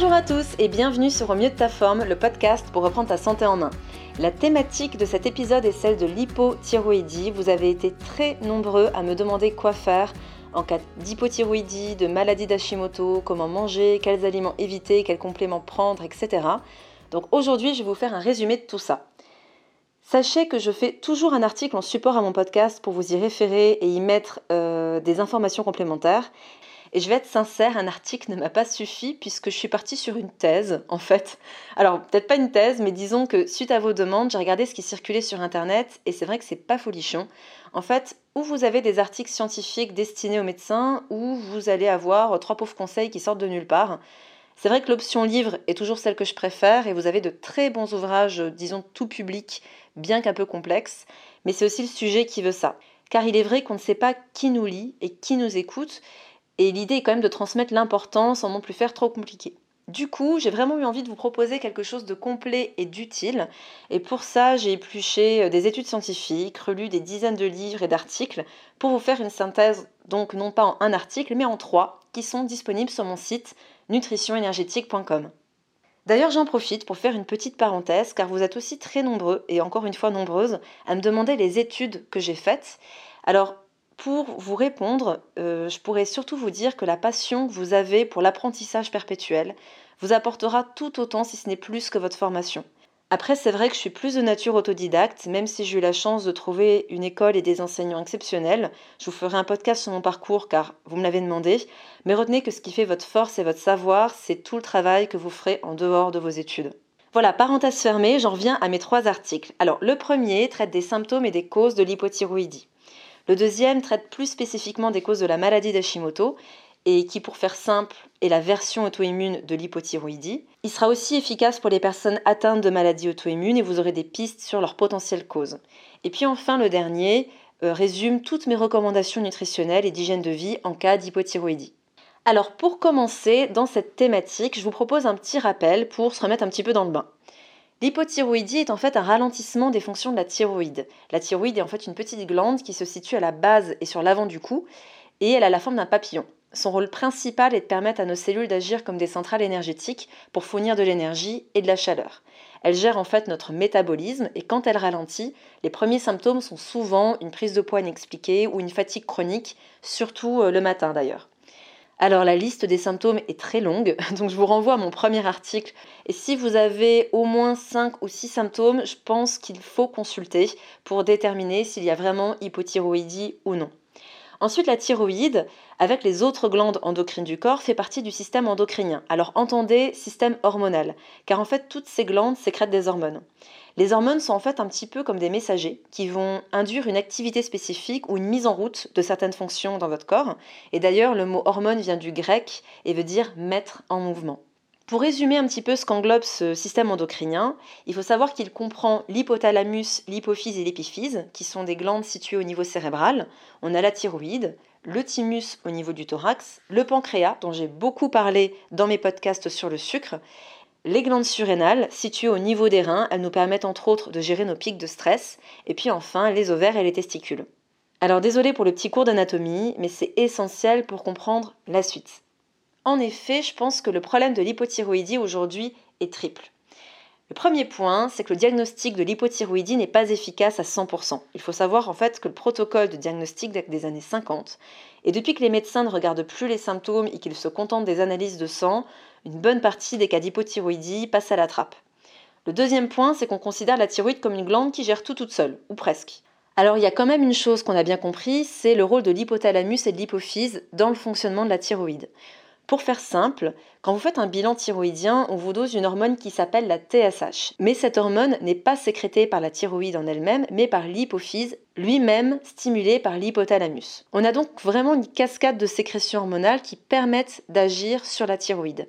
Bonjour à tous et bienvenue sur Au mieux de ta forme, le podcast pour reprendre ta santé en main. La thématique de cet épisode est celle de l'hypothyroïdie. Vous avez été très nombreux à me demander quoi faire en cas d'hypothyroïdie, de maladie d'Hashimoto, comment manger, quels aliments éviter, quels compléments prendre, etc. Donc aujourd'hui, je vais vous faire un résumé de tout ça. Sachez que je fais toujours un article en support à mon podcast pour vous y référer et y mettre euh, des informations complémentaires. Et je vais être sincère, un article ne m'a pas suffi puisque je suis partie sur une thèse, en fait. Alors, peut-être pas une thèse, mais disons que suite à vos demandes, j'ai regardé ce qui circulait sur Internet et c'est vrai que c'est pas folichon. En fait, où vous avez des articles scientifiques destinés aux médecins, ou vous allez avoir trois pauvres conseils qui sortent de nulle part. C'est vrai que l'option livre est toujours celle que je préfère et vous avez de très bons ouvrages, disons tout public, bien qu'un peu complexes, mais c'est aussi le sujet qui veut ça. Car il est vrai qu'on ne sait pas qui nous lit et qui nous écoute, et l'idée est quand même de transmettre l'importance sans non plus faire trop compliqué. Du coup, j'ai vraiment eu envie de vous proposer quelque chose de complet et d'utile. Et pour ça, j'ai épluché euh, des études scientifiques, relu des dizaines de livres et d'articles pour vous faire une synthèse, donc non pas en un article, mais en trois, qui sont disponibles sur mon site nutritionénergétique.com. D'ailleurs, j'en profite pour faire une petite parenthèse, car vous êtes aussi très nombreux, et encore une fois nombreuses, à me demander les études que j'ai faites. Alors, pour vous répondre, euh, je pourrais surtout vous dire que la passion que vous avez pour l'apprentissage perpétuel vous apportera tout autant, si ce n'est plus, que votre formation. Après, c'est vrai que je suis plus de nature autodidacte, même si j'ai eu la chance de trouver une école et des enseignants exceptionnels. Je vous ferai un podcast sur mon parcours car vous me l'avez demandé. Mais retenez que ce qui fait votre force et votre savoir, c'est tout le travail que vous ferez en dehors de vos études. Voilà, parenthèse fermée, j'en reviens à mes trois articles. Alors, le premier traite des symptômes et des causes de l'hypothyroïdie. Le deuxième traite plus spécifiquement des causes de la maladie d'Hashimoto et qui, pour faire simple, est la version auto-immune de l'hypothyroïdie. Il sera aussi efficace pour les personnes atteintes de maladies auto-immunes et vous aurez des pistes sur leurs potentielles causes. Et puis enfin, le dernier euh, résume toutes mes recommandations nutritionnelles et d'hygiène de vie en cas d'hypothyroïdie. Alors pour commencer dans cette thématique, je vous propose un petit rappel pour se remettre un petit peu dans le bain. L'hypothyroïdie est en fait un ralentissement des fonctions de la thyroïde. La thyroïde est en fait une petite glande qui se situe à la base et sur l'avant du cou et elle a la forme d'un papillon. Son rôle principal est de permettre à nos cellules d'agir comme des centrales énergétiques pour fournir de l'énergie et de la chaleur. Elle gère en fait notre métabolisme et quand elle ralentit, les premiers symptômes sont souvent une prise de poids inexpliquée ou une fatigue chronique, surtout euh, le matin d'ailleurs. Alors la liste des symptômes est très longue, donc je vous renvoie à mon premier article. Et si vous avez au moins 5 ou 6 symptômes, je pense qu'il faut consulter pour déterminer s'il y a vraiment hypothyroïdie ou non. Ensuite, la thyroïde, avec les autres glandes endocrines du corps, fait partie du système endocrinien. Alors entendez système hormonal, car en fait toutes ces glandes sécrètent des hormones. Les hormones sont en fait un petit peu comme des messagers qui vont induire une activité spécifique ou une mise en route de certaines fonctions dans votre corps. Et d'ailleurs, le mot hormone vient du grec et veut dire mettre en mouvement. Pour résumer un petit peu ce qu'englobe ce système endocrinien, il faut savoir qu'il comprend l'hypothalamus, l'hypophyse et l'épiphyse, qui sont des glandes situées au niveau cérébral. On a la thyroïde, le thymus au niveau du thorax, le pancréas, dont j'ai beaucoup parlé dans mes podcasts sur le sucre, les glandes surrénales, situées au niveau des reins, elles nous permettent entre autres de gérer nos pics de stress. Et puis enfin, les ovaires et les testicules. Alors désolé pour le petit cours d'anatomie, mais c'est essentiel pour comprendre la suite. En effet, je pense que le problème de l'hypothyroïdie aujourd'hui est triple. Le premier point, c'est que le diagnostic de l'hypothyroïdie n'est pas efficace à 100%. Il faut savoir en fait que le protocole de diagnostic date des années 50, et depuis que les médecins ne regardent plus les symptômes et qu'ils se contentent des analyses de sang, une bonne partie des cas d'hypothyroïdie passent à la trappe. Le deuxième point, c'est qu'on considère la thyroïde comme une glande qui gère tout toute seule, ou presque. Alors il y a quand même une chose qu'on a bien compris, c'est le rôle de l'hypothalamus et de l'hypophyse dans le fonctionnement de la thyroïde. Pour faire simple, quand vous faites un bilan thyroïdien, on vous dose une hormone qui s'appelle la TSH. Mais cette hormone n'est pas sécrétée par la thyroïde en elle-même, mais par l'hypophyse, lui-même stimulé par l'hypothalamus. On a donc vraiment une cascade de sécrétions hormonales qui permettent d'agir sur la thyroïde.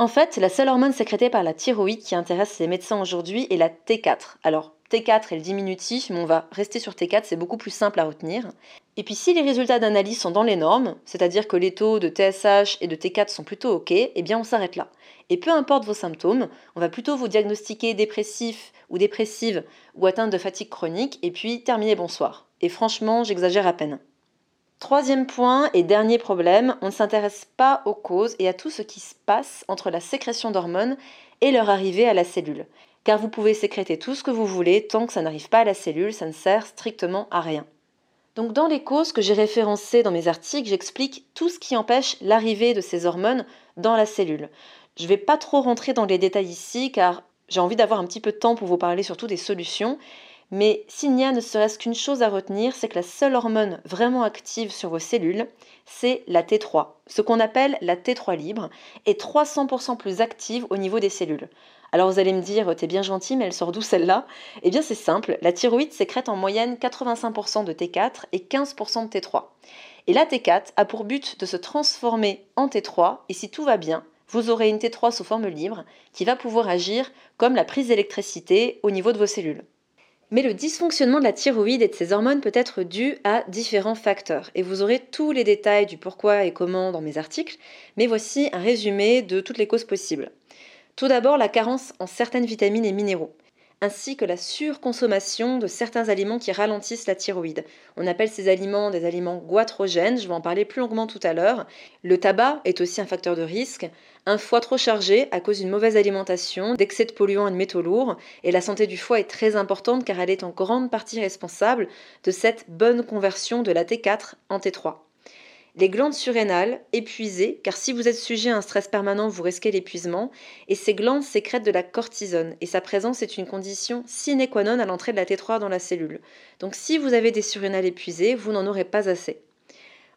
En fait, la seule hormone sécrétée par la thyroïde qui intéresse les médecins aujourd'hui est la T4. Alors, T4 est le diminutif, mais on va rester sur T4, c'est beaucoup plus simple à retenir. Et puis si les résultats d'analyse sont dans les normes, c'est-à-dire que les taux de TSH et de T4 sont plutôt OK, eh bien on s'arrête là. Et peu importe vos symptômes, on va plutôt vous diagnostiquer dépressif ou dépressive ou atteinte de fatigue chronique, et puis terminer bonsoir. Et franchement, j'exagère à peine. Troisième point et dernier problème, on ne s'intéresse pas aux causes et à tout ce qui se passe entre la sécrétion d'hormones et leur arrivée à la cellule. Car vous pouvez sécréter tout ce que vous voulez, tant que ça n'arrive pas à la cellule, ça ne sert strictement à rien. Donc dans les causes que j'ai référencées dans mes articles, j'explique tout ce qui empêche l'arrivée de ces hormones dans la cellule. Je ne vais pas trop rentrer dans les détails ici car j'ai envie d'avoir un petit peu de temps pour vous parler surtout des solutions mais s'il n'y a ne serait-ce qu'une chose à retenir, c'est que la seule hormone vraiment active sur vos cellules, c'est la T3, ce qu'on appelle la T3 libre, est 300% plus active au niveau des cellules. Alors vous allez me dire, t'es bien gentil, mais elle sort d'où celle-là? Eh bien c'est simple, la thyroïde sécrète en moyenne 85% de T4 et 15% de T3. Et la T4 a pour but de se transformer en T3, et si tout va bien, vous aurez une T3 sous forme libre qui va pouvoir agir comme la prise d'électricité au niveau de vos cellules. Mais le dysfonctionnement de la thyroïde et de ses hormones peut être dû à différents facteurs. Et vous aurez tous les détails du pourquoi et comment dans mes articles, mais voici un résumé de toutes les causes possibles. Tout d'abord, la carence en certaines vitamines et minéraux ainsi que la surconsommation de certains aliments qui ralentissent la thyroïde. On appelle ces aliments des aliments goitrogènes, je vais en parler plus longuement tout à l'heure. Le tabac est aussi un facteur de risque, un foie trop chargé à cause d'une mauvaise alimentation, d'excès de polluants et de métaux lourds, et la santé du foie est très importante car elle est en grande partie responsable de cette bonne conversion de la T4 en T3. Les glandes surrénales épuisées, car si vous êtes sujet à un stress permanent, vous risquez l'épuisement, et ces glandes sécrètent de la cortisone, et sa présence est une condition sine qua non à l'entrée de la T3 dans la cellule. Donc si vous avez des surrénales épuisées, vous n'en aurez pas assez.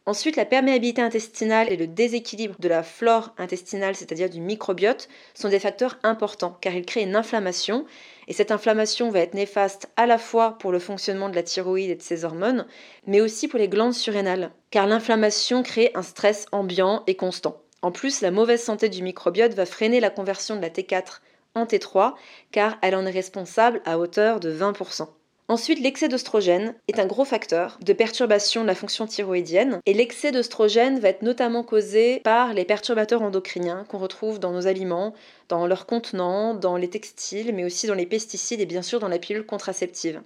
Ensuite, la perméabilité intestinale et le déséquilibre de la flore intestinale, c'est-à-dire du microbiote, sont des facteurs importants car ils créent une inflammation et cette inflammation va être néfaste à la fois pour le fonctionnement de la thyroïde et de ses hormones, mais aussi pour les glandes surrénales car l'inflammation crée un stress ambiant et constant. En plus, la mauvaise santé du microbiote va freiner la conversion de la T4 en T3 car elle en est responsable à hauteur de 20%. Ensuite, l'excès d'oestrogène est un gros facteur de perturbation de la fonction thyroïdienne et l'excès d'oestrogène va être notamment causé par les perturbateurs endocriniens qu'on retrouve dans nos aliments, dans leurs contenants, dans les textiles, mais aussi dans les pesticides et bien sûr dans la pilule contraceptive.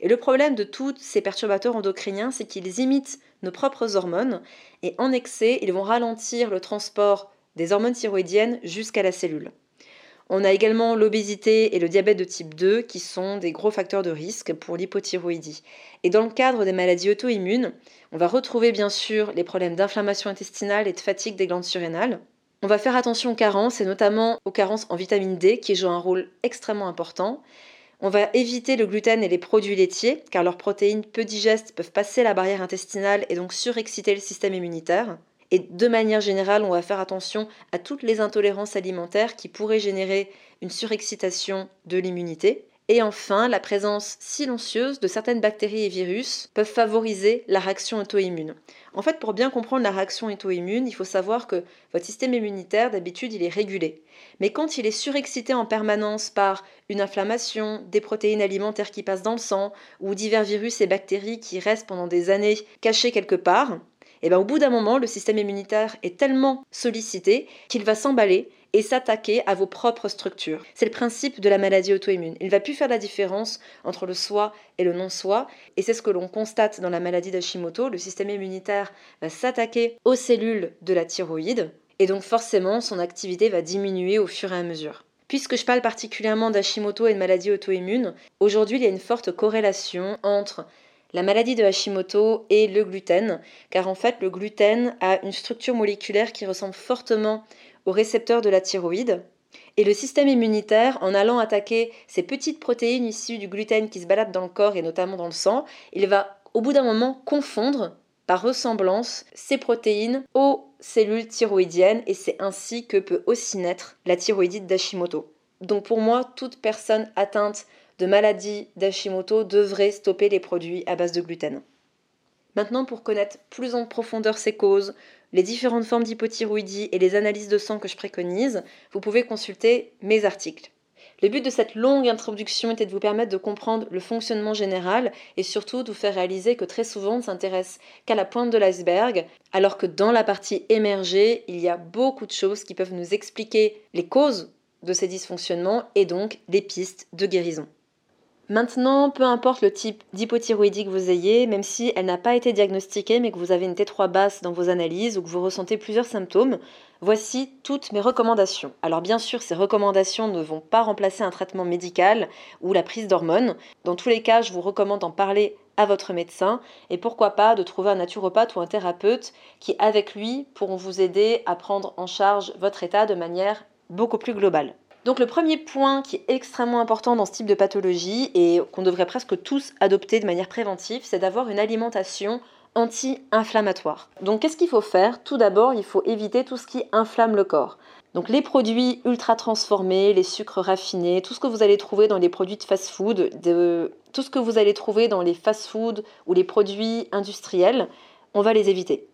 Et le problème de tous ces perturbateurs endocriniens, c'est qu'ils imitent nos propres hormones et en excès, ils vont ralentir le transport des hormones thyroïdiennes jusqu'à la cellule. On a également l'obésité et le diabète de type 2 qui sont des gros facteurs de risque pour l'hypothyroïdie. Et dans le cadre des maladies auto-immunes, on va retrouver bien sûr les problèmes d'inflammation intestinale et de fatigue des glandes surrénales. On va faire attention aux carences et notamment aux carences en vitamine D qui jouent un rôle extrêmement important. On va éviter le gluten et les produits laitiers car leurs protéines peu digestes peuvent passer la barrière intestinale et donc surexciter le système immunitaire. Et de manière générale, on va faire attention à toutes les intolérances alimentaires qui pourraient générer une surexcitation de l'immunité. Et enfin, la présence silencieuse de certaines bactéries et virus peuvent favoriser la réaction auto-immune. En fait, pour bien comprendre la réaction auto-immune, il faut savoir que votre système immunitaire, d'habitude, il est régulé. Mais quand il est surexcité en permanence par une inflammation, des protéines alimentaires qui passent dans le sang, ou divers virus et bactéries qui restent pendant des années cachés quelque part, et eh bien au bout d'un moment, le système immunitaire est tellement sollicité qu'il va s'emballer et s'attaquer à vos propres structures. C'est le principe de la maladie auto-immune. Il ne va plus faire la différence entre le soi et le non-soi, et c'est ce que l'on constate dans la maladie d'Hashimoto. Le système immunitaire va s'attaquer aux cellules de la thyroïde, et donc forcément son activité va diminuer au fur et à mesure. Puisque je parle particulièrement d'Hashimoto et de maladie auto-immune, aujourd'hui il y a une forte corrélation entre la maladie de Hashimoto et le gluten, car en fait le gluten a une structure moléculaire qui ressemble fortement au récepteur de la thyroïde. Et le système immunitaire, en allant attaquer ces petites protéines issues du gluten qui se baladent dans le corps et notamment dans le sang, il va au bout d'un moment confondre par ressemblance ces protéines aux cellules thyroïdiennes et c'est ainsi que peut aussi naître la thyroïdite d'Hashimoto. Donc pour moi, toute personne atteinte de maladie d'Hashimoto devrait stopper les produits à base de gluten. Maintenant, pour connaître plus en profondeur ces causes, les différentes formes d'hypothyroïdie et les analyses de sang que je préconise, vous pouvez consulter mes articles. Le but de cette longue introduction était de vous permettre de comprendre le fonctionnement général et surtout de vous faire réaliser que très souvent on ne s'intéresse qu'à la pointe de l'iceberg, alors que dans la partie émergée, il y a beaucoup de choses qui peuvent nous expliquer les causes de ces dysfonctionnements et donc les pistes de guérison. Maintenant, peu importe le type d'hypothyroïdie que vous ayez, même si elle n'a pas été diagnostiquée mais que vous avez une T3 basse dans vos analyses ou que vous ressentez plusieurs symptômes, voici toutes mes recommandations. Alors bien sûr, ces recommandations ne vont pas remplacer un traitement médical ou la prise d'hormones. Dans tous les cas, je vous recommande d'en parler à votre médecin et pourquoi pas de trouver un naturopathe ou un thérapeute qui, avec lui, pourront vous aider à prendre en charge votre état de manière beaucoup plus globale. Donc le premier point qui est extrêmement important dans ce type de pathologie et qu'on devrait presque tous adopter de manière préventive, c'est d'avoir une alimentation anti-inflammatoire. Donc qu'est-ce qu'il faut faire? Tout d'abord, il faut éviter tout ce qui inflamme le corps. Donc les produits ultra transformés, les sucres raffinés, tout ce que vous allez trouver dans les produits de fast-food, tout ce que vous allez trouver dans les fast-food ou les produits industriels, on va les éviter.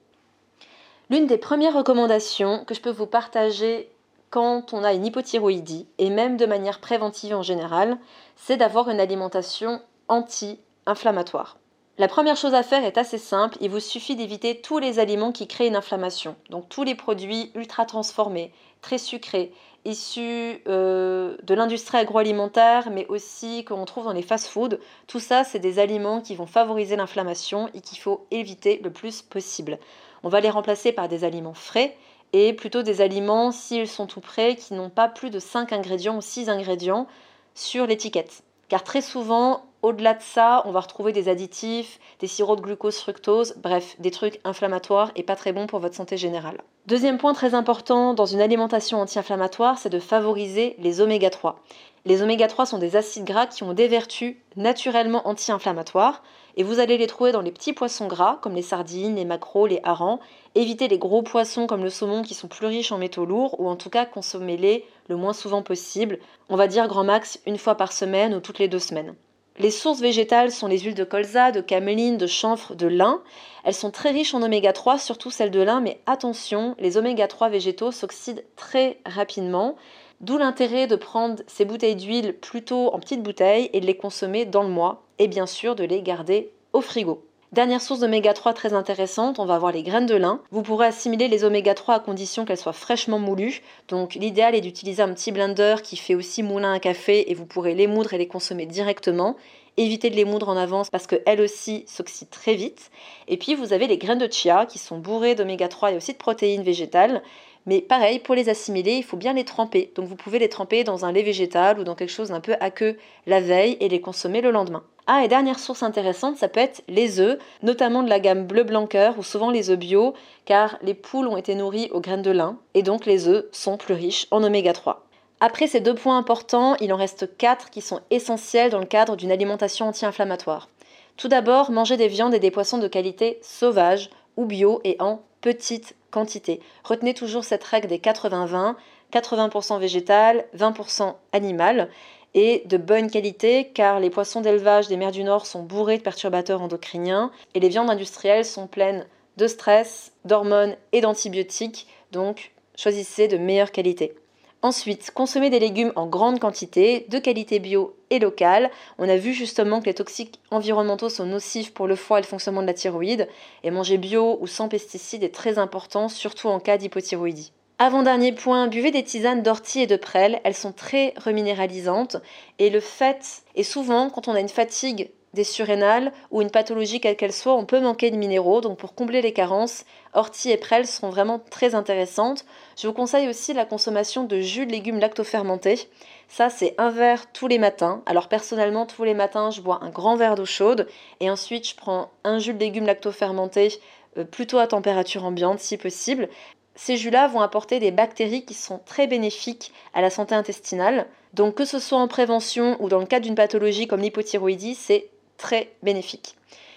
L'une des premières recommandations que je peux vous partager quand on a une hypothyroïdie, et même de manière préventive en général, c'est d'avoir une alimentation anti-inflammatoire. La première chose à faire est assez simple, il vous suffit d'éviter tous les aliments qui créent une inflammation. Donc tous les produits ultra transformés, très sucrés, issus euh, de l'industrie agroalimentaire, mais aussi qu'on trouve dans les fast-foods. Tout ça, c'est des aliments qui vont favoriser l'inflammation et qu'il faut éviter le plus possible. On va les remplacer par des aliments frais et plutôt des aliments, s'ils sont tout prêts, qui n'ont pas plus de 5 ingrédients ou 6 ingrédients sur l'étiquette. Car très souvent, au-delà de ça, on va retrouver des additifs, des sirops de glucose, fructose, bref, des trucs inflammatoires et pas très bons pour votre santé générale. Deuxième point très important dans une alimentation anti-inflammatoire, c'est de favoriser les oméga 3. Les oméga 3 sont des acides gras qui ont des vertus naturellement anti-inflammatoires et vous allez les trouver dans les petits poissons gras comme les sardines, les maquereaux, les harengs. Évitez les gros poissons comme le saumon qui sont plus riches en métaux lourds ou en tout cas consommez-les le moins souvent possible. On va dire grand max une fois par semaine ou toutes les deux semaines. Les sources végétales sont les huiles de colza, de caméline, de chanvre, de lin. Elles sont très riches en oméga 3, surtout celles de lin, mais attention, les oméga 3 végétaux s'oxydent très rapidement. D'où l'intérêt de prendre ces bouteilles d'huile plutôt en petites bouteilles et de les consommer dans le mois et bien sûr de les garder au frigo. Dernière source d'oméga 3 très intéressante, on va avoir les graines de lin. Vous pourrez assimiler les oméga 3 à condition qu'elles soient fraîchement moulues. Donc l'idéal est d'utiliser un petit blender qui fait aussi moulin à café et vous pourrez les moudre et les consommer directement. Évitez de les moudre en avance parce qu'elles aussi s'oxydent très vite. Et puis vous avez les graines de chia qui sont bourrées d'oméga 3 et aussi de protéines végétales. Mais pareil, pour les assimiler, il faut bien les tremper. Donc vous pouvez les tremper dans un lait végétal ou dans quelque chose d'un peu aqueux la veille et les consommer le lendemain. Ah, et dernière source intéressante, ça peut être les œufs, notamment de la gamme bleu blanc ou souvent les œufs bio, car les poules ont été nourries aux graines de lin, et donc les œufs sont plus riches en oméga 3. Après ces deux points importants, il en reste quatre qui sont essentiels dans le cadre d'une alimentation anti-inflammatoire. Tout d'abord, manger des viandes et des poissons de qualité sauvage ou bio et en petite quantité. Retenez toujours cette règle des 80-20, 80%, végétal, 20% animal et de bonne qualité car les poissons d'élevage des mers du Nord sont bourrés de perturbateurs endocriniens et les viandes industrielles sont pleines de stress, d'hormones et d'antibiotiques, donc choisissez de meilleure qualité. Ensuite, consommer des légumes en grande quantité, de qualité bio et locale. On a vu justement que les toxiques environnementaux sont nocifs pour le foie et le fonctionnement de la thyroïde. Et manger bio ou sans pesticides est très important, surtout en cas d'hypothyroïdie. Avant-dernier point, buvez des tisanes d'ortie et de prêle. Elles sont très reminéralisantes. Et le fait, et souvent, quand on a une fatigue des surrénales ou une pathologie quelle qu'elle soit, on peut manquer de minéraux. Donc pour combler les carences, ortie et prêle seront vraiment très intéressantes. Je vous conseille aussi la consommation de jus de légumes lactofermentés. Ça, c'est un verre tous les matins. Alors personnellement, tous les matins, je bois un grand verre d'eau chaude et ensuite je prends un jus de légumes lactofermentés euh, plutôt à température ambiante si possible. Ces jus-là vont apporter des bactéries qui sont très bénéfiques à la santé intestinale. Donc que ce soit en prévention ou dans le cadre d'une pathologie comme l'hypothyroïdie, c'est très bénéfique.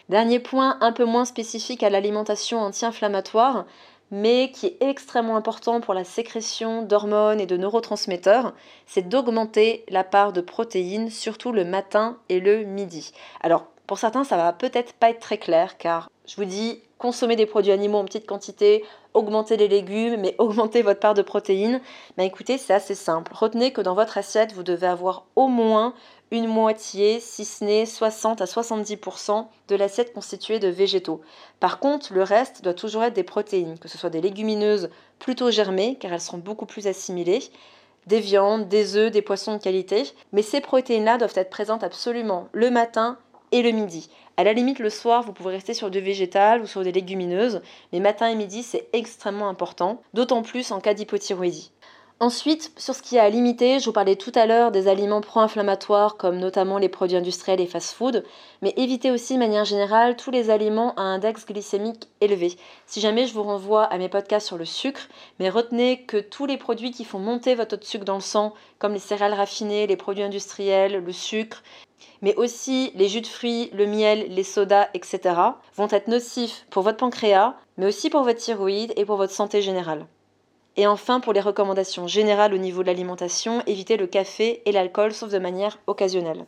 Dernier point un peu moins spécifique à l'alimentation anti-inflammatoire, mais qui est extrêmement important pour la sécrétion d'hormones et de neurotransmetteurs, c'est d'augmenter la part de protéines, surtout le matin et le midi. Alors, pour certains, ça va peut-être pas être très clair, car je vous dis, consommer des produits animaux en petite quantité, augmenter les légumes, mais augmenter votre part de protéines, ben écoutez, c'est assez simple. Retenez que dans votre assiette, vous devez avoir au moins une moitié, si ce n'est 60 à 70% de l'assiette constituée de végétaux. Par contre, le reste doit toujours être des protéines, que ce soit des légumineuses plutôt germées, car elles seront beaucoup plus assimilées, des viandes, des œufs, des poissons de qualité. Mais ces protéines-là doivent être présentes absolument le matin et le midi. À la limite, le soir, vous pouvez rester sur du végétal ou sur des légumineuses, mais matin et midi, c'est extrêmement important, d'autant plus en cas d'hypothyroïdie. Ensuite, sur ce qui est à limiter, je vous parlais tout à l'heure des aliments pro-inflammatoires comme notamment les produits industriels et fast-food, mais évitez aussi de manière générale tous les aliments à index glycémique élevé. Si jamais je vous renvoie à mes podcasts sur le sucre, mais retenez que tous les produits qui font monter votre taux de sucre dans le sang, comme les céréales raffinées, les produits industriels, le sucre, mais aussi les jus de fruits, le miel, les sodas, etc., vont être nocifs pour votre pancréas, mais aussi pour votre thyroïde et pour votre santé générale. Et enfin, pour les recommandations générales au niveau de l'alimentation, évitez le café et l'alcool sauf de manière occasionnelle.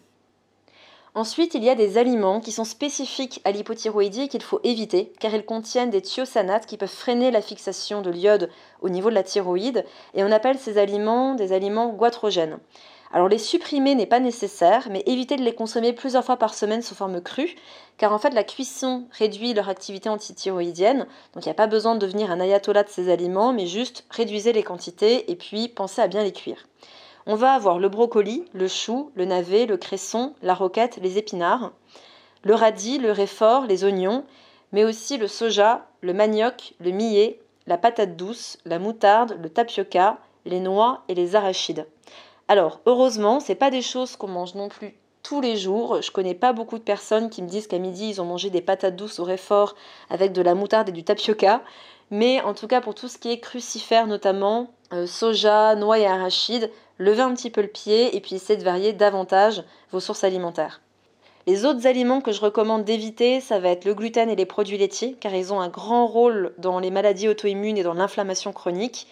Ensuite, il y a des aliments qui sont spécifiques à l'hypothyroïdie et qu'il faut éviter car ils contiennent des thiocanates qui peuvent freiner la fixation de l'iode au niveau de la thyroïde et on appelle ces aliments des aliments goitrogènes. Alors les supprimer n'est pas nécessaire, mais évitez de les consommer plusieurs fois par semaine sous forme crue, car en fait la cuisson réduit leur activité antithyroïdienne, donc il n'y a pas besoin de devenir un ayatollah de ces aliments, mais juste réduisez les quantités et puis pensez à bien les cuire. On va avoir le brocoli, le chou, le navet, le cresson, la roquette, les épinards, le radis, le réfort, les oignons, mais aussi le soja, le manioc, le millet, la patate douce, la moutarde, le tapioca, les noix et les arachides. Alors, heureusement, c'est pas des choses qu'on mange non plus tous les jours. Je connais pas beaucoup de personnes qui me disent qu'à midi, ils ont mangé des patates douces au réfort avec de la moutarde et du tapioca. Mais en tout cas, pour tout ce qui est crucifère notamment, euh, soja, noix et arachides, levez un petit peu le pied et puis essayez de varier davantage vos sources alimentaires. Les autres aliments que je recommande d'éviter, ça va être le gluten et les produits laitiers, car ils ont un grand rôle dans les maladies auto-immunes et dans l'inflammation chronique.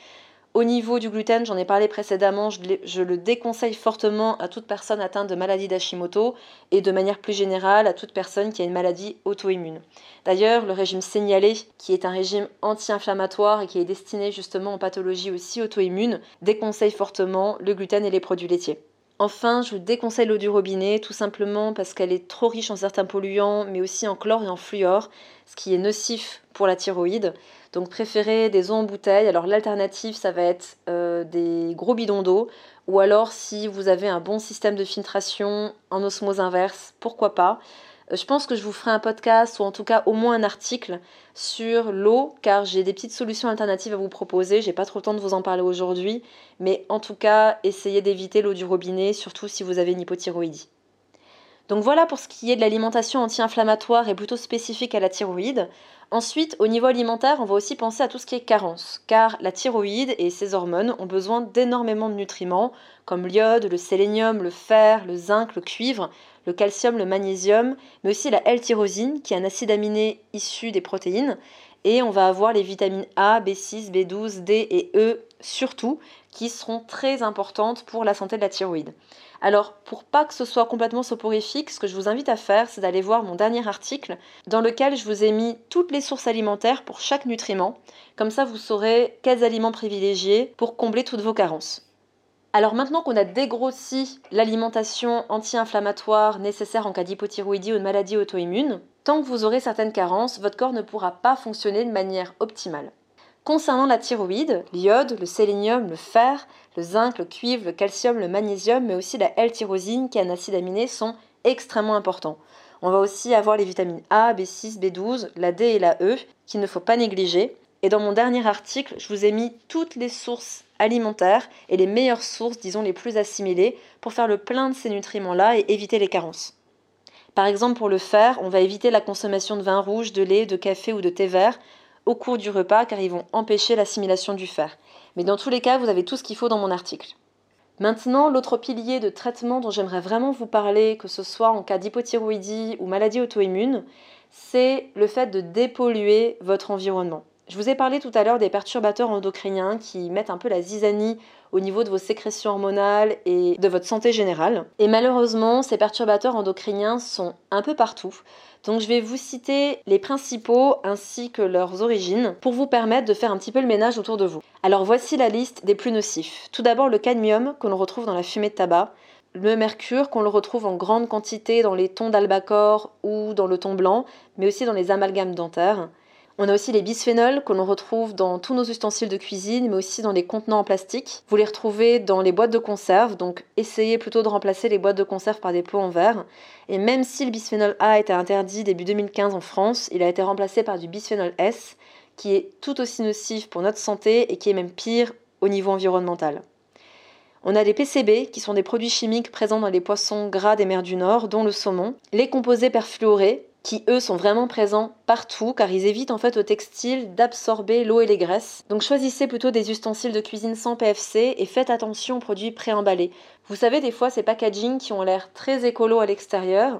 Au niveau du gluten, j'en ai parlé précédemment, je, le déconseille fortement à toute personne atteinte de maladie d'Hashimoto et de manière plus générale à toute personne qui a une maladie auto-immune. D'ailleurs, le régime signalé, qui est un régime anti-inflammatoire et qui est destiné justement aux pathologies aussi auto-immunes, déconseille fortement le gluten et les produits laitiers. Enfin, je vous déconseille l'eau du robinet, tout simplement parce qu'elle est trop riche en certains polluants, mais aussi en chlore et en fluor, ce qui est nocif pour la thyroïde. Donc préférez des eaux en bouteille. Alors l'alternative, ça va être euh, des gros bidons d'eau. Ou alors si vous avez un bon système de filtration en osmose inverse, pourquoi pas. Euh, je pense que je vous ferai un podcast ou en tout cas au moins un article sur l'eau car j'ai des petites solutions alternatives à vous proposer. J'ai pas trop le temps de vous en parler aujourd'hui, mais en tout cas, essayez d'éviter l'eau du robinet, surtout si vous avez une hypothyroïdie. Donc voilà pour ce qui est de l'alimentation anti-inflammatoire et plutôt spécifique à la thyroïde. Ensuite, au niveau alimentaire, on va aussi penser à tout ce qui est carence, car la thyroïde et ses hormones ont besoin d'énormément de nutriments, comme l'iode, le sélénium, le fer, le zinc, le cuivre, le calcium, le magnésium, mais aussi la L-tyrosine, qui est un acide aminé issu des protéines, et on va avoir les vitamines A, B6, B12, D et E surtout, qui seront très importantes pour la santé de la thyroïde. Alors, pour pas que ce soit complètement soporifique, ce que je vous invite à faire, c'est d'aller voir mon dernier article dans lequel je vous ai mis toutes les sources alimentaires pour chaque nutriment. Comme ça, vous saurez quels aliments privilégier pour combler toutes vos carences. Alors maintenant qu'on a dégrossi l'alimentation anti-inflammatoire nécessaire en cas d'hypothyroïdie ou de maladie auto-immune, tant que vous aurez certaines carences, votre corps ne pourra pas fonctionner de manière optimale. Concernant la thyroïde, l'iode, le sélénium, le fer, le zinc, le cuivre, le calcium, le magnésium, mais aussi la L-tyrosine qui est un acide aminé sont extrêmement importants. On va aussi avoir les vitamines A, B6, B12, la D et la E qu'il ne faut pas négliger. Et dans mon dernier article, je vous ai mis toutes les sources alimentaires et les meilleures sources, disons les plus assimilées, pour faire le plein de ces nutriments-là et éviter les carences. Par exemple, pour le fer, on va éviter la consommation de vin rouge, de lait, de café ou de thé vert au cours du repas car ils vont empêcher l'assimilation du fer. Mais dans tous les cas, vous avez tout ce qu'il faut dans mon article. Maintenant, l'autre pilier de traitement dont j'aimerais vraiment vous parler, que ce soit en cas d'hypothyroïdie ou maladie auto-immune, c'est le fait de dépolluer votre environnement. Je vous ai parlé tout à l'heure des perturbateurs endocriniens qui mettent un peu la zizanie au niveau de vos sécrétions hormonales et de votre santé générale. Et malheureusement, ces perturbateurs endocriniens sont un peu partout. Donc je vais vous citer les principaux ainsi que leurs origines pour vous permettre de faire un petit peu le ménage autour de vous. Alors voici la liste des plus nocifs. Tout d'abord le cadmium que l'on retrouve dans la fumée de tabac, le mercure qu'on le retrouve en grande quantité dans les tons d'albacor ou dans le ton blanc, mais aussi dans les amalgames dentaires. On a aussi les bisphénols que l'on retrouve dans tous nos ustensiles de cuisine, mais aussi dans les contenants en plastique. Vous les retrouvez dans les boîtes de conserve, donc essayez plutôt de remplacer les boîtes de conserve par des pots en verre. Et même si le bisphénol A été interdit début 2015 en France, il a été remplacé par du bisphénol S, qui est tout aussi nocif pour notre santé et qui est même pire au niveau environnemental. On a les PCB, qui sont des produits chimiques présents dans les poissons gras des mers du Nord, dont le saumon, les composés perfluorés, qui eux sont vraiment présents partout car ils évitent en fait au textile d'absorber l'eau et les graisses. Donc choisissez plutôt des ustensiles de cuisine sans PFC et faites attention aux produits préemballés. Vous savez des fois ces packaging qui ont l'air très écolo à l'extérieur,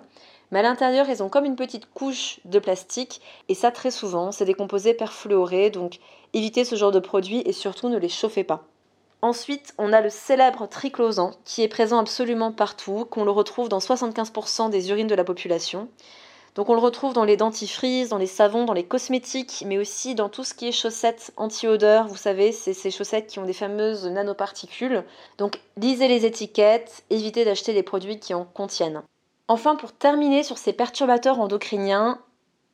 mais à l'intérieur ils ont comme une petite couche de plastique et ça très souvent c'est des composés perfluorés donc évitez ce genre de produits et surtout ne les chauffez pas. Ensuite, on a le célèbre triclosan qui est présent absolument partout, qu'on le retrouve dans 75% des urines de la population. Donc on le retrouve dans les dentifrices, dans les savons, dans les cosmétiques, mais aussi dans tout ce qui est chaussettes anti-odeur. Vous savez, c'est ces chaussettes qui ont des fameuses nanoparticules. Donc lisez les étiquettes, évitez d'acheter les produits qui en contiennent. Enfin, pour terminer sur ces perturbateurs endocriniens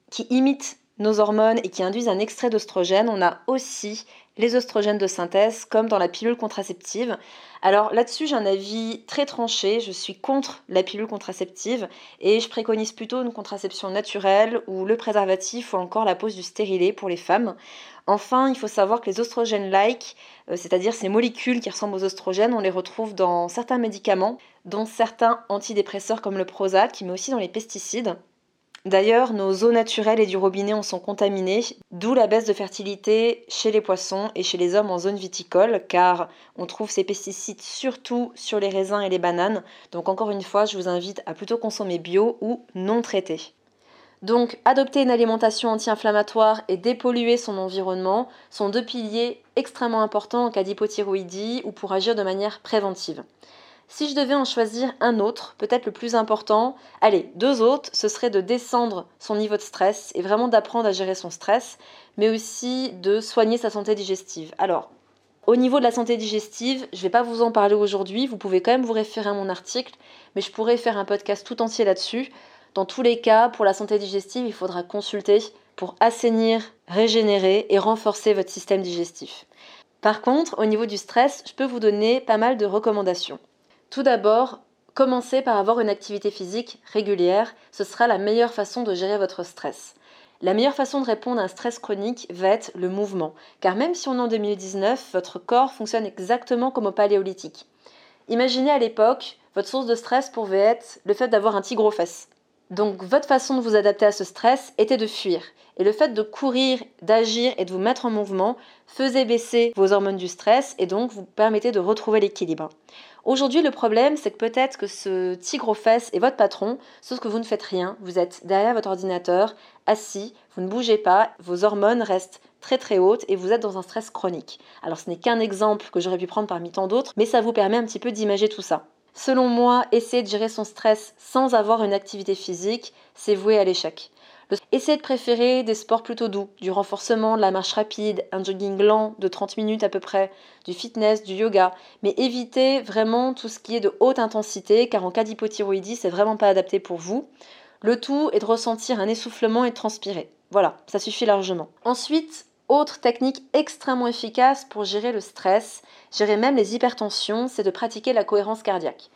qui imitent nos hormones et qui induisent un extrait d'oestrogène, on a aussi les oestrogènes de synthèse, comme dans la pilule contraceptive. Alors là-dessus, j'ai un avis très tranché. Je suis contre la pilule contraceptive et je préconise plutôt une contraception naturelle ou le préservatif ou encore la pose du stérilet pour les femmes. Enfin, il faut savoir que les oestrogènes-like, euh, c'est-à-dire ces molécules qui ressemblent aux oestrogènes, on les retrouve dans certains médicaments, dont certains antidépresseurs comme le Prozac, mais aussi dans les pesticides. D'ailleurs, nos eaux naturelles et du robinet en sont contaminées, d'où la baisse de fertilité chez les poissons et chez les hommes en zone viticole, car on trouve ces pesticides surtout sur les raisins et les bananes. Donc encore une fois, je vous invite à plutôt consommer bio ou non traité. Donc, adopter une alimentation anti-inflammatoire et dépolluer son environnement sont deux piliers extrêmement importants en cas d'hypothyroïdie ou pour agir de manière préventive. Si je devais en choisir un autre, peut-être le plus important, allez, deux autres, ce serait de descendre son niveau de stress et vraiment d'apprendre à gérer son stress, mais aussi de soigner sa santé digestive. Alors, au niveau de la santé digestive, je ne vais pas vous en parler aujourd'hui, vous pouvez quand même vous référer à mon article, mais je pourrais faire un podcast tout entier là-dessus. Dans tous les cas, pour la santé digestive, il faudra consulter pour assainir, régénérer et renforcer votre système digestif. Par contre, au niveau du stress, je peux vous donner pas mal de recommandations. Tout d'abord, commencez par avoir une activité physique régulière, ce sera la meilleure façon de gérer votre stress. La meilleure façon de répondre à un stress chronique va être le mouvement, car même si on est en 2019, votre corps fonctionne exactement comme au paléolithique. Imaginez à l'époque, votre source de stress pouvait être le fait d'avoir un tigre aux fesses. Donc votre façon de vous adapter à ce stress était de fuir. Et le fait de courir, d'agir et de vous mettre en mouvement faisait baisser vos hormones du stress et donc vous permettait de retrouver l'équilibre. Aujourd'hui, le problème, c'est que peut-être que ce tigre aux fesses est votre patron, sauf que vous ne faites rien, vous êtes derrière votre ordinateur, assis, vous ne bougez pas, vos hormones restent très très hautes et vous êtes dans un stress chronique. Alors ce n'est qu'un exemple que j'aurais pu prendre parmi tant d'autres, mais ça vous permet un petit peu d'imager tout ça. Selon moi, essayer de gérer son stress sans avoir une activité physique, c'est voué à l'échec. Essayez de préférer des sports plutôt doux, du renforcement, de la marche rapide, un jogging lent de 30 minutes à peu près, du fitness, du yoga, mais évitez vraiment tout ce qui est de haute intensité car en cas d'hypothyroïdie, c'est vraiment pas adapté pour vous. Le tout est de ressentir un essoufflement et de transpirer. Voilà, ça suffit largement. Ensuite, autre technique extrêmement efficace pour gérer le stress, gérer même les hypertensions, c'est de pratiquer la cohérence cardiaque.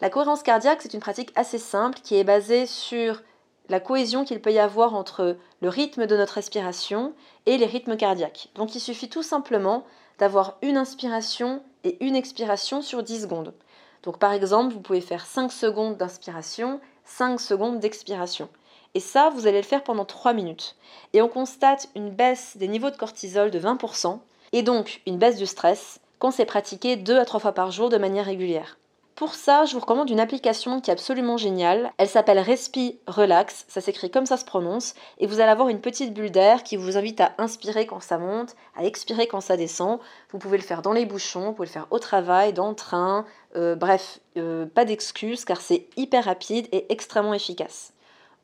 La cohérence cardiaque, c'est une pratique assez simple qui est basée sur la cohésion qu'il peut y avoir entre le rythme de notre respiration et les rythmes cardiaques. Donc il suffit tout simplement d'avoir une inspiration et une expiration sur 10 secondes. Donc par exemple, vous pouvez faire 5 secondes d'inspiration, 5 secondes d'expiration. Et ça, vous allez le faire pendant 3 minutes. Et on constate une baisse des niveaux de cortisol de 20% et donc une baisse du stress quand c'est pratiqué 2 à 3 fois par jour de manière régulière. Pour ça, je vous recommande une application qui est absolument géniale. Elle s'appelle Respi Relax, ça s'écrit comme ça se prononce, et vous allez avoir une petite bulle d'air qui vous invite à inspirer quand ça monte, à expirer quand ça descend. Vous pouvez le faire dans les bouchons, vous pouvez le faire au travail, dans le train, euh, bref, euh, pas d'excuses car c'est hyper rapide et extrêmement efficace.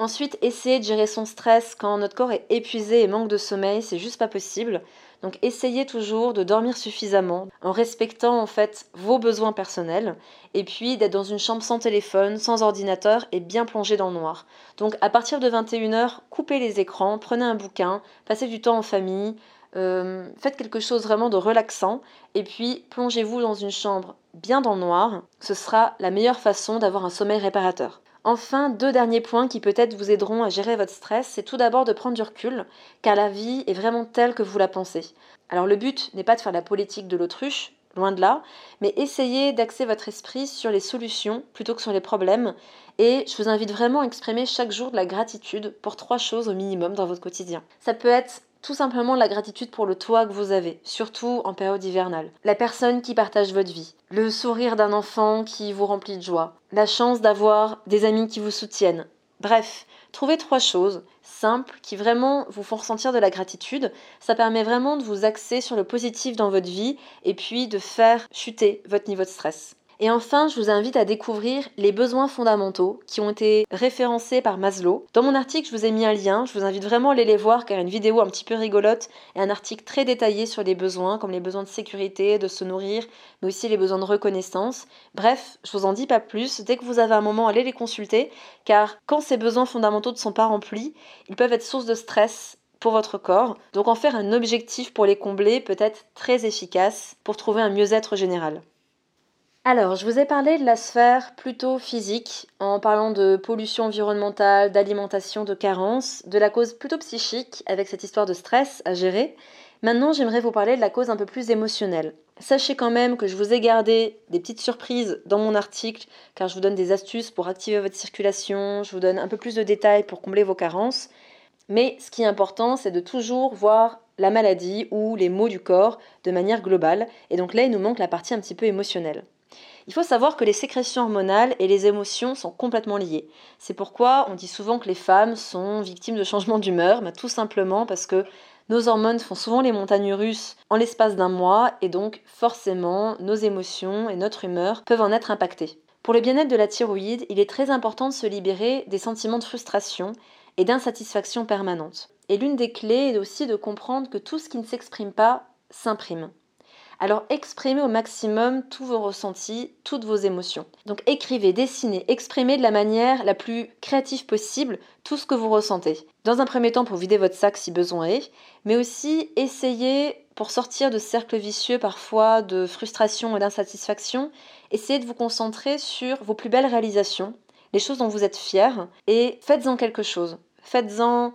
Ensuite, essayer de gérer son stress quand notre corps est épuisé et manque de sommeil, c'est juste pas possible. Donc essayez toujours de dormir suffisamment en respectant en fait vos besoins personnels et puis d'être dans une chambre sans téléphone, sans ordinateur et bien plongé dans le noir. Donc à partir de 21h, coupez les écrans, prenez un bouquin, passez du temps en famille, euh, faites quelque chose vraiment de relaxant et puis plongez-vous dans une chambre bien dans le noir. Ce sera la meilleure façon d'avoir un sommeil réparateur. Enfin, deux derniers points qui peut-être vous aideront à gérer votre stress, c'est tout d'abord de prendre du recul, car la vie est vraiment telle que vous la pensez. Alors le but n'est pas de faire la politique de l'autruche, loin de là, mais essayez d'axer votre esprit sur les solutions plutôt que sur les problèmes, et je vous invite vraiment à exprimer chaque jour de la gratitude pour trois choses au minimum dans votre quotidien. Ça peut être tout simplement la gratitude pour le toit que vous avez, surtout en période hivernale. La personne qui partage votre vie. Le sourire d'un enfant qui vous remplit de joie. La chance d'avoir des amis qui vous soutiennent. Bref, trouvez trois choses simples qui vraiment vous font ressentir de la gratitude. Ça permet vraiment de vous axer sur le positif dans votre vie et puis de faire chuter votre niveau de stress. Et enfin, je vous invite à découvrir les besoins fondamentaux qui ont été référencés par Maslow. Dans mon article, je vous ai mis un lien, je vous invite vraiment à aller les voir car il y a une vidéo un petit peu rigolote et un article très détaillé sur les besoins, comme les besoins de sécurité, de se nourrir, mais aussi les besoins de reconnaissance. Bref, je vous en dis pas plus, dès que vous avez un moment, allez les consulter car quand ces besoins fondamentaux ne sont pas remplis, ils peuvent être source de stress pour votre corps. Donc en faire un objectif pour les combler peut être très efficace pour trouver un mieux-être général. Alors, je vous ai parlé de la sphère plutôt physique, en parlant de pollution environnementale, d'alimentation, de carence, de la cause plutôt psychique, avec cette histoire de stress à gérer. Maintenant, j'aimerais vous parler de la cause un peu plus émotionnelle. Sachez quand même que je vous ai gardé des petites surprises dans mon article, car je vous donne des astuces pour activer votre circulation, je vous donne un peu plus de détails pour combler vos carences. Mais ce qui est important, c'est de toujours voir la maladie ou les maux du corps de manière globale. Et donc là, il nous manque la partie un petit peu émotionnelle. Il faut savoir que les sécrétions hormonales et les émotions sont complètement liées. C'est pourquoi on dit souvent que les femmes sont victimes de changements d'humeur, tout simplement parce que nos hormones font souvent les montagnes russes en l'espace d'un mois et donc forcément nos émotions et notre humeur peuvent en être impactées. Pour le bien-être de la thyroïde, il est très important de se libérer des sentiments de frustration et d'insatisfaction permanente. Et l'une des clés est aussi de comprendre que tout ce qui ne s'exprime pas s'imprime. Alors exprimez au maximum tous vos ressentis, toutes vos émotions. Donc écrivez, dessinez, exprimez de la manière la plus créative possible tout ce que vous ressentez. Dans un premier temps pour vider votre sac si besoin est, mais aussi essayez pour sortir de cercles vicieux parfois de frustration et d'insatisfaction, essayez de vous concentrer sur vos plus belles réalisations, les choses dont vous êtes fiers et faites-en quelque chose. Faites-en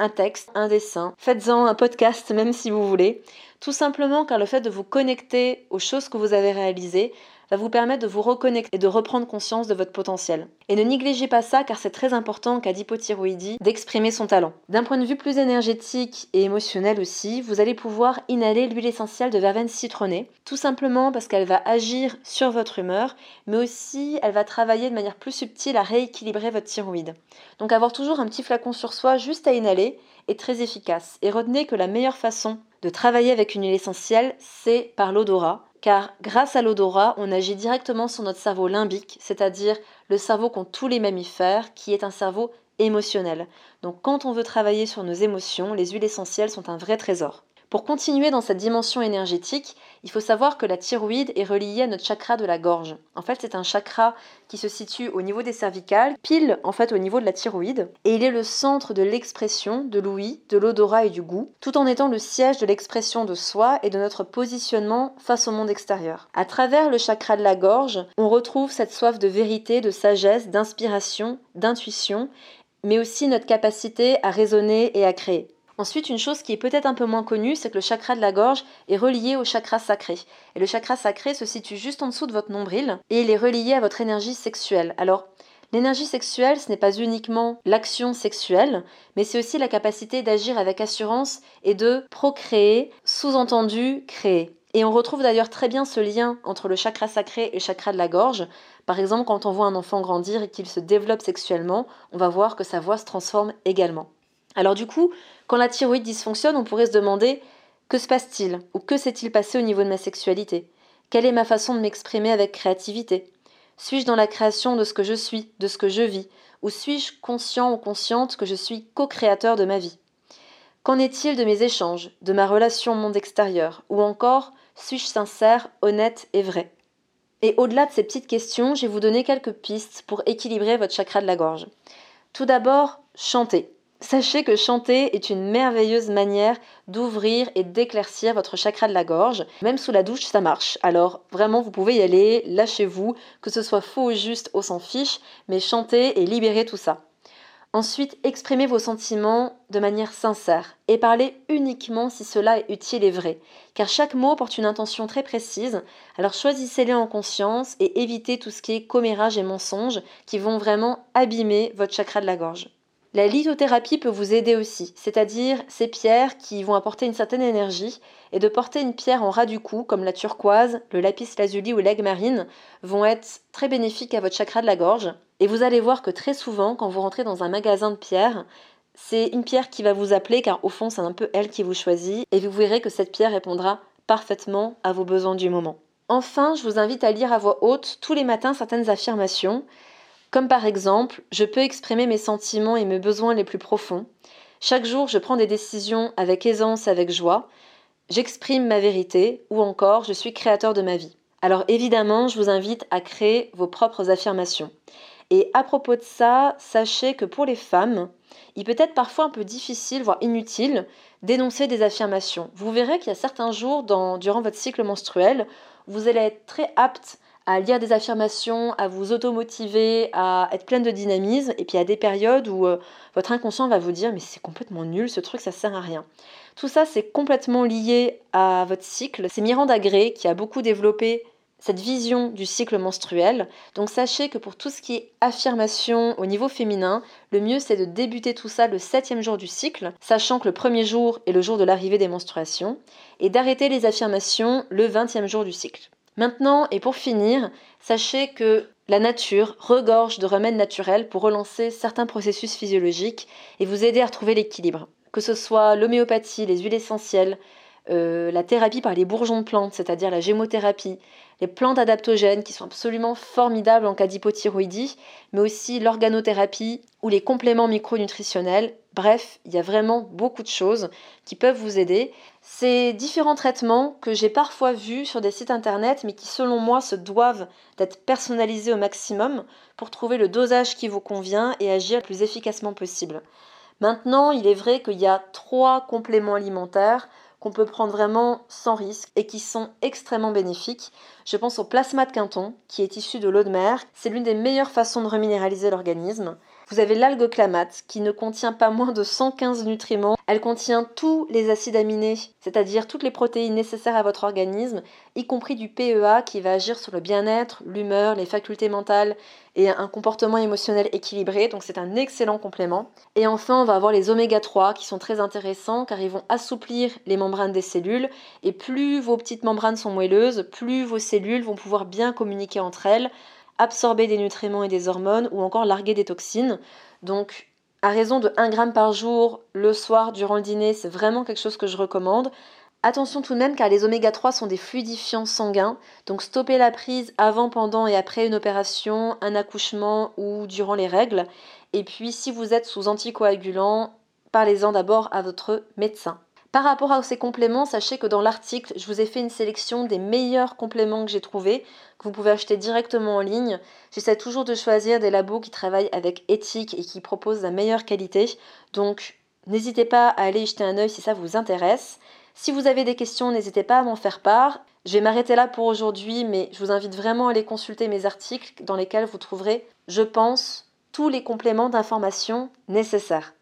un texte, un dessin, faites-en un podcast même si vous voulez. Tout simplement car le fait de vous connecter aux choses que vous avez réalisées va vous permettre de vous reconnecter et de reprendre conscience de votre potentiel. Et ne négligez pas ça car c'est très important qu'à d'hypothyroïdie d'exprimer son talent. D'un point de vue plus énergétique et émotionnel aussi, vous allez pouvoir inhaler l'huile essentielle de verveine citronnée, tout simplement parce qu'elle va agir sur votre humeur, mais aussi elle va travailler de manière plus subtile à rééquilibrer votre thyroïde. Donc avoir toujours un petit flacon sur soi juste à inhaler est très efficace. Et retenez que la meilleure façon de travailler avec une huile essentielle, c'est par l'odorat car grâce à l'odorat, on agit directement sur notre cerveau limbique, c'est-à-dire le cerveau qu'ont tous les mammifères, qui est un cerveau émotionnel. Donc quand on veut travailler sur nos émotions, les huiles essentielles sont un vrai trésor. Pour continuer dans cette dimension énergétique, il faut savoir que la thyroïde est reliée à notre chakra de la gorge. En fait, c'est un chakra qui se situe au niveau des cervicales, pile en fait au niveau de la thyroïde, et il est le centre de l'expression, de l'ouïe, de l'odorat et du goût, tout en étant le siège de l'expression de soi et de notre positionnement face au monde extérieur. À travers le chakra de la gorge, on retrouve cette soif de vérité, de sagesse, d'inspiration, d'intuition, mais aussi notre capacité à raisonner et à créer. Ensuite, une chose qui est peut-être un peu moins connue, c'est que le chakra de la gorge est relié au chakra sacré. Et le chakra sacré se situe juste en dessous de votre nombril et il est relié à votre énergie sexuelle. Alors, l'énergie sexuelle, ce n'est pas uniquement l'action sexuelle, mais c'est aussi la capacité d'agir avec assurance et de procréer, sous-entendu créer. Et on retrouve d'ailleurs très bien ce lien entre le chakra sacré et le chakra de la gorge. Par exemple, quand on voit un enfant grandir et qu'il se développe sexuellement, on va voir que sa voix se transforme également. Alors du coup, quand la thyroïde dysfonctionne, on pourrait se demander que se passe-t-il Ou que s'est-il passé au niveau de ma sexualité? Quelle est ma façon de m'exprimer avec créativité? Suis-je dans la création de ce que je suis, de ce que je vis? Ou suis-je conscient ou consciente que je suis co-créateur de ma vie? Qu'en est-il de mes échanges, de ma relation au monde extérieur? Ou encore, suis-je sincère, honnête et vrai? Et au-delà de ces petites questions, je vais vous donner quelques pistes pour équilibrer votre chakra de la gorge. Tout d'abord, chantez. Sachez que chanter est une merveilleuse manière d'ouvrir et d'éclaircir votre chakra de la gorge. Même sous la douche, ça marche. Alors vraiment, vous pouvez y aller, lâchez-vous, que ce soit faux ou juste, on s'en fiche, mais chantez et libérez tout ça. Ensuite, exprimez vos sentiments de manière sincère et parlez uniquement si cela est utile et vrai, car chaque mot porte une intention très précise, alors choisissez-les en conscience et évitez tout ce qui est commérage et mensonge qui vont vraiment abîmer votre chakra de la gorge. La lithothérapie peut vous aider aussi, c'est-à-dire ces pierres qui vont apporter une certaine énergie, et de porter une pierre en ras du cou, comme la turquoise, le lapis lazuli ou l'aigle marine, vont être très bénéfiques à votre chakra de la gorge. Et vous allez voir que très souvent, quand vous rentrez dans un magasin de pierres, c'est une pierre qui va vous appeler, car au fond, c'est un peu elle qui vous choisit, et vous verrez que cette pierre répondra parfaitement à vos besoins du moment. Enfin, je vous invite à lire à voix haute tous les matins certaines affirmations comme par exemple, je peux exprimer mes sentiments et mes besoins les plus profonds. Chaque jour, je prends des décisions avec aisance, avec joie. J'exprime ma vérité ou encore je suis créateur de ma vie. Alors évidemment, je vous invite à créer vos propres affirmations. Et à propos de ça, sachez que pour les femmes, il peut être parfois un peu difficile, voire inutile, d'énoncer des affirmations. Vous verrez qu'il y a certains jours durant votre cycle menstruel, vous allez être très apte à lire des affirmations, à vous automotiver, à être pleine de dynamisme. Et puis a des périodes où euh, votre inconscient va vous dire mais c'est complètement nul, ce truc ça sert à rien. Tout ça c'est complètement lié à votre cycle. C'est Miranda Gray qui a beaucoup développé cette vision du cycle menstruel. Donc sachez que pour tout ce qui est affirmation au niveau féminin, le mieux c'est de débuter tout ça le septième jour du cycle, sachant que le premier jour est le jour de l'arrivée des menstruations, et d'arrêter les affirmations le vingtième jour du cycle. Maintenant, et pour finir, sachez que la nature regorge de remèdes naturels pour relancer certains processus physiologiques et vous aider à retrouver l'équilibre. Que ce soit l'homéopathie, les huiles essentielles, euh, la thérapie par les bourgeons de plantes, c'est-à-dire la gémothérapie, les plantes adaptogènes qui sont absolument formidables en cas d'hypothyroïdie, mais aussi l'organothérapie ou les compléments micronutritionnels. Bref, il y a vraiment beaucoup de choses qui peuvent vous aider. Ces différents traitements que j'ai parfois vus sur des sites internet, mais qui selon moi se doivent d'être personnalisés au maximum pour trouver le dosage qui vous convient et agir le plus efficacement possible. Maintenant, il est vrai qu'il y a trois compléments alimentaires qu'on peut prendre vraiment sans risque et qui sont extrêmement bénéfiques. Je pense au plasma de Quinton, qui est issu de l'eau de mer. C'est l'une des meilleures façons de reminéraliser l'organisme. Vous avez l'algue clamate qui ne contient pas moins de 115 nutriments. Elle contient tous les acides aminés, c'est-à-dire toutes les protéines nécessaires à votre organisme, y compris du PEA qui va agir sur le bien-être, l'humeur, les facultés mentales et un comportement émotionnel équilibré. Donc c'est un excellent complément. Et enfin, on va avoir les oméga 3 qui sont très intéressants car ils vont assouplir les membranes des cellules et plus vos petites membranes sont moelleuses, plus vos cellules vont pouvoir bien communiquer entre elles absorber des nutriments et des hormones ou encore larguer des toxines. Donc à raison de 1 gramme par jour le soir durant le dîner, c'est vraiment quelque chose que je recommande. Attention tout de même car les oméga 3 sont des fluidifiants sanguins, donc stoppez la prise avant, pendant et après une opération, un accouchement ou durant les règles. Et puis si vous êtes sous anticoagulant, parlez-en d'abord à votre médecin. Par rapport à ces compléments, sachez que dans l'article, je vous ai fait une sélection des meilleurs compléments que j'ai trouvés, que vous pouvez acheter directement en ligne. J'essaie toujours de choisir des labos qui travaillent avec éthique et qui proposent la meilleure qualité. Donc, n'hésitez pas à aller y jeter un œil si ça vous intéresse. Si vous avez des questions, n'hésitez pas à m'en faire part. Je vais m'arrêter là pour aujourd'hui, mais je vous invite vraiment à aller consulter mes articles dans lesquels vous trouverez, je pense, tous les compléments d'information nécessaires.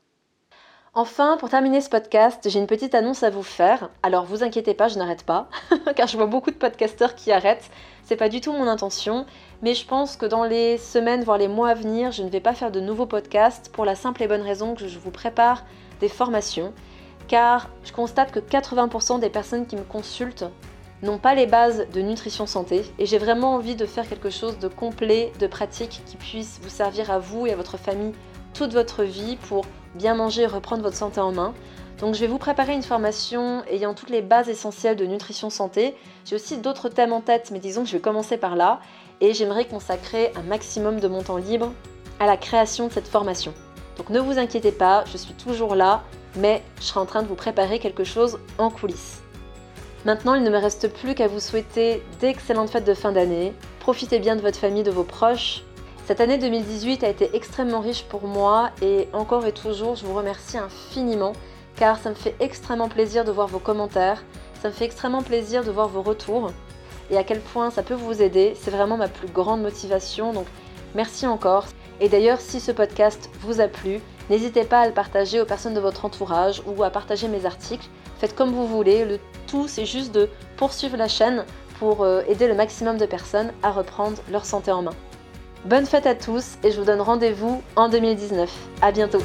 Enfin, pour terminer ce podcast, j'ai une petite annonce à vous faire. Alors vous inquiétez pas, je n'arrête pas, car je vois beaucoup de podcasteurs qui arrêtent. C'est pas du tout mon intention, mais je pense que dans les semaines, voire les mois à venir, je ne vais pas faire de nouveaux podcasts pour la simple et bonne raison que je vous prépare des formations. Car je constate que 80% des personnes qui me consultent n'ont pas les bases de nutrition santé et j'ai vraiment envie de faire quelque chose de complet, de pratique qui puisse vous servir à vous et à votre famille toute votre vie pour bien manger et reprendre votre santé en main. Donc je vais vous préparer une formation ayant toutes les bases essentielles de nutrition santé. J'ai aussi d'autres thèmes en tête, mais disons que je vais commencer par là. et j'aimerais consacrer un maximum de mon temps libre à la création de cette formation. Donc ne vous inquiétez pas, je suis toujours là, mais je serai en train de vous préparer quelque chose en coulisses. Maintenant, il ne me reste plus qu'à vous souhaiter d'excellentes fêtes de fin d'année. Profitez bien de votre famille, de vos proches. Cette année 2018 a été extrêmement riche pour moi et encore et toujours, je vous remercie infiniment car ça me fait extrêmement plaisir de voir vos commentaires, ça me fait extrêmement plaisir de voir vos retours et à quel point ça peut vous aider. C'est vraiment ma plus grande motivation, donc merci encore. Et d'ailleurs, si ce podcast vous a plu, n'hésitez pas à le partager aux personnes de votre entourage ou à partager mes articles. Faites comme vous voulez, le tout c'est juste de poursuivre la chaîne pour euh, aider le maximum de personnes à reprendre leur santé en main. Bonne fête à tous et je vous donne rendez-vous en 2019. À bientôt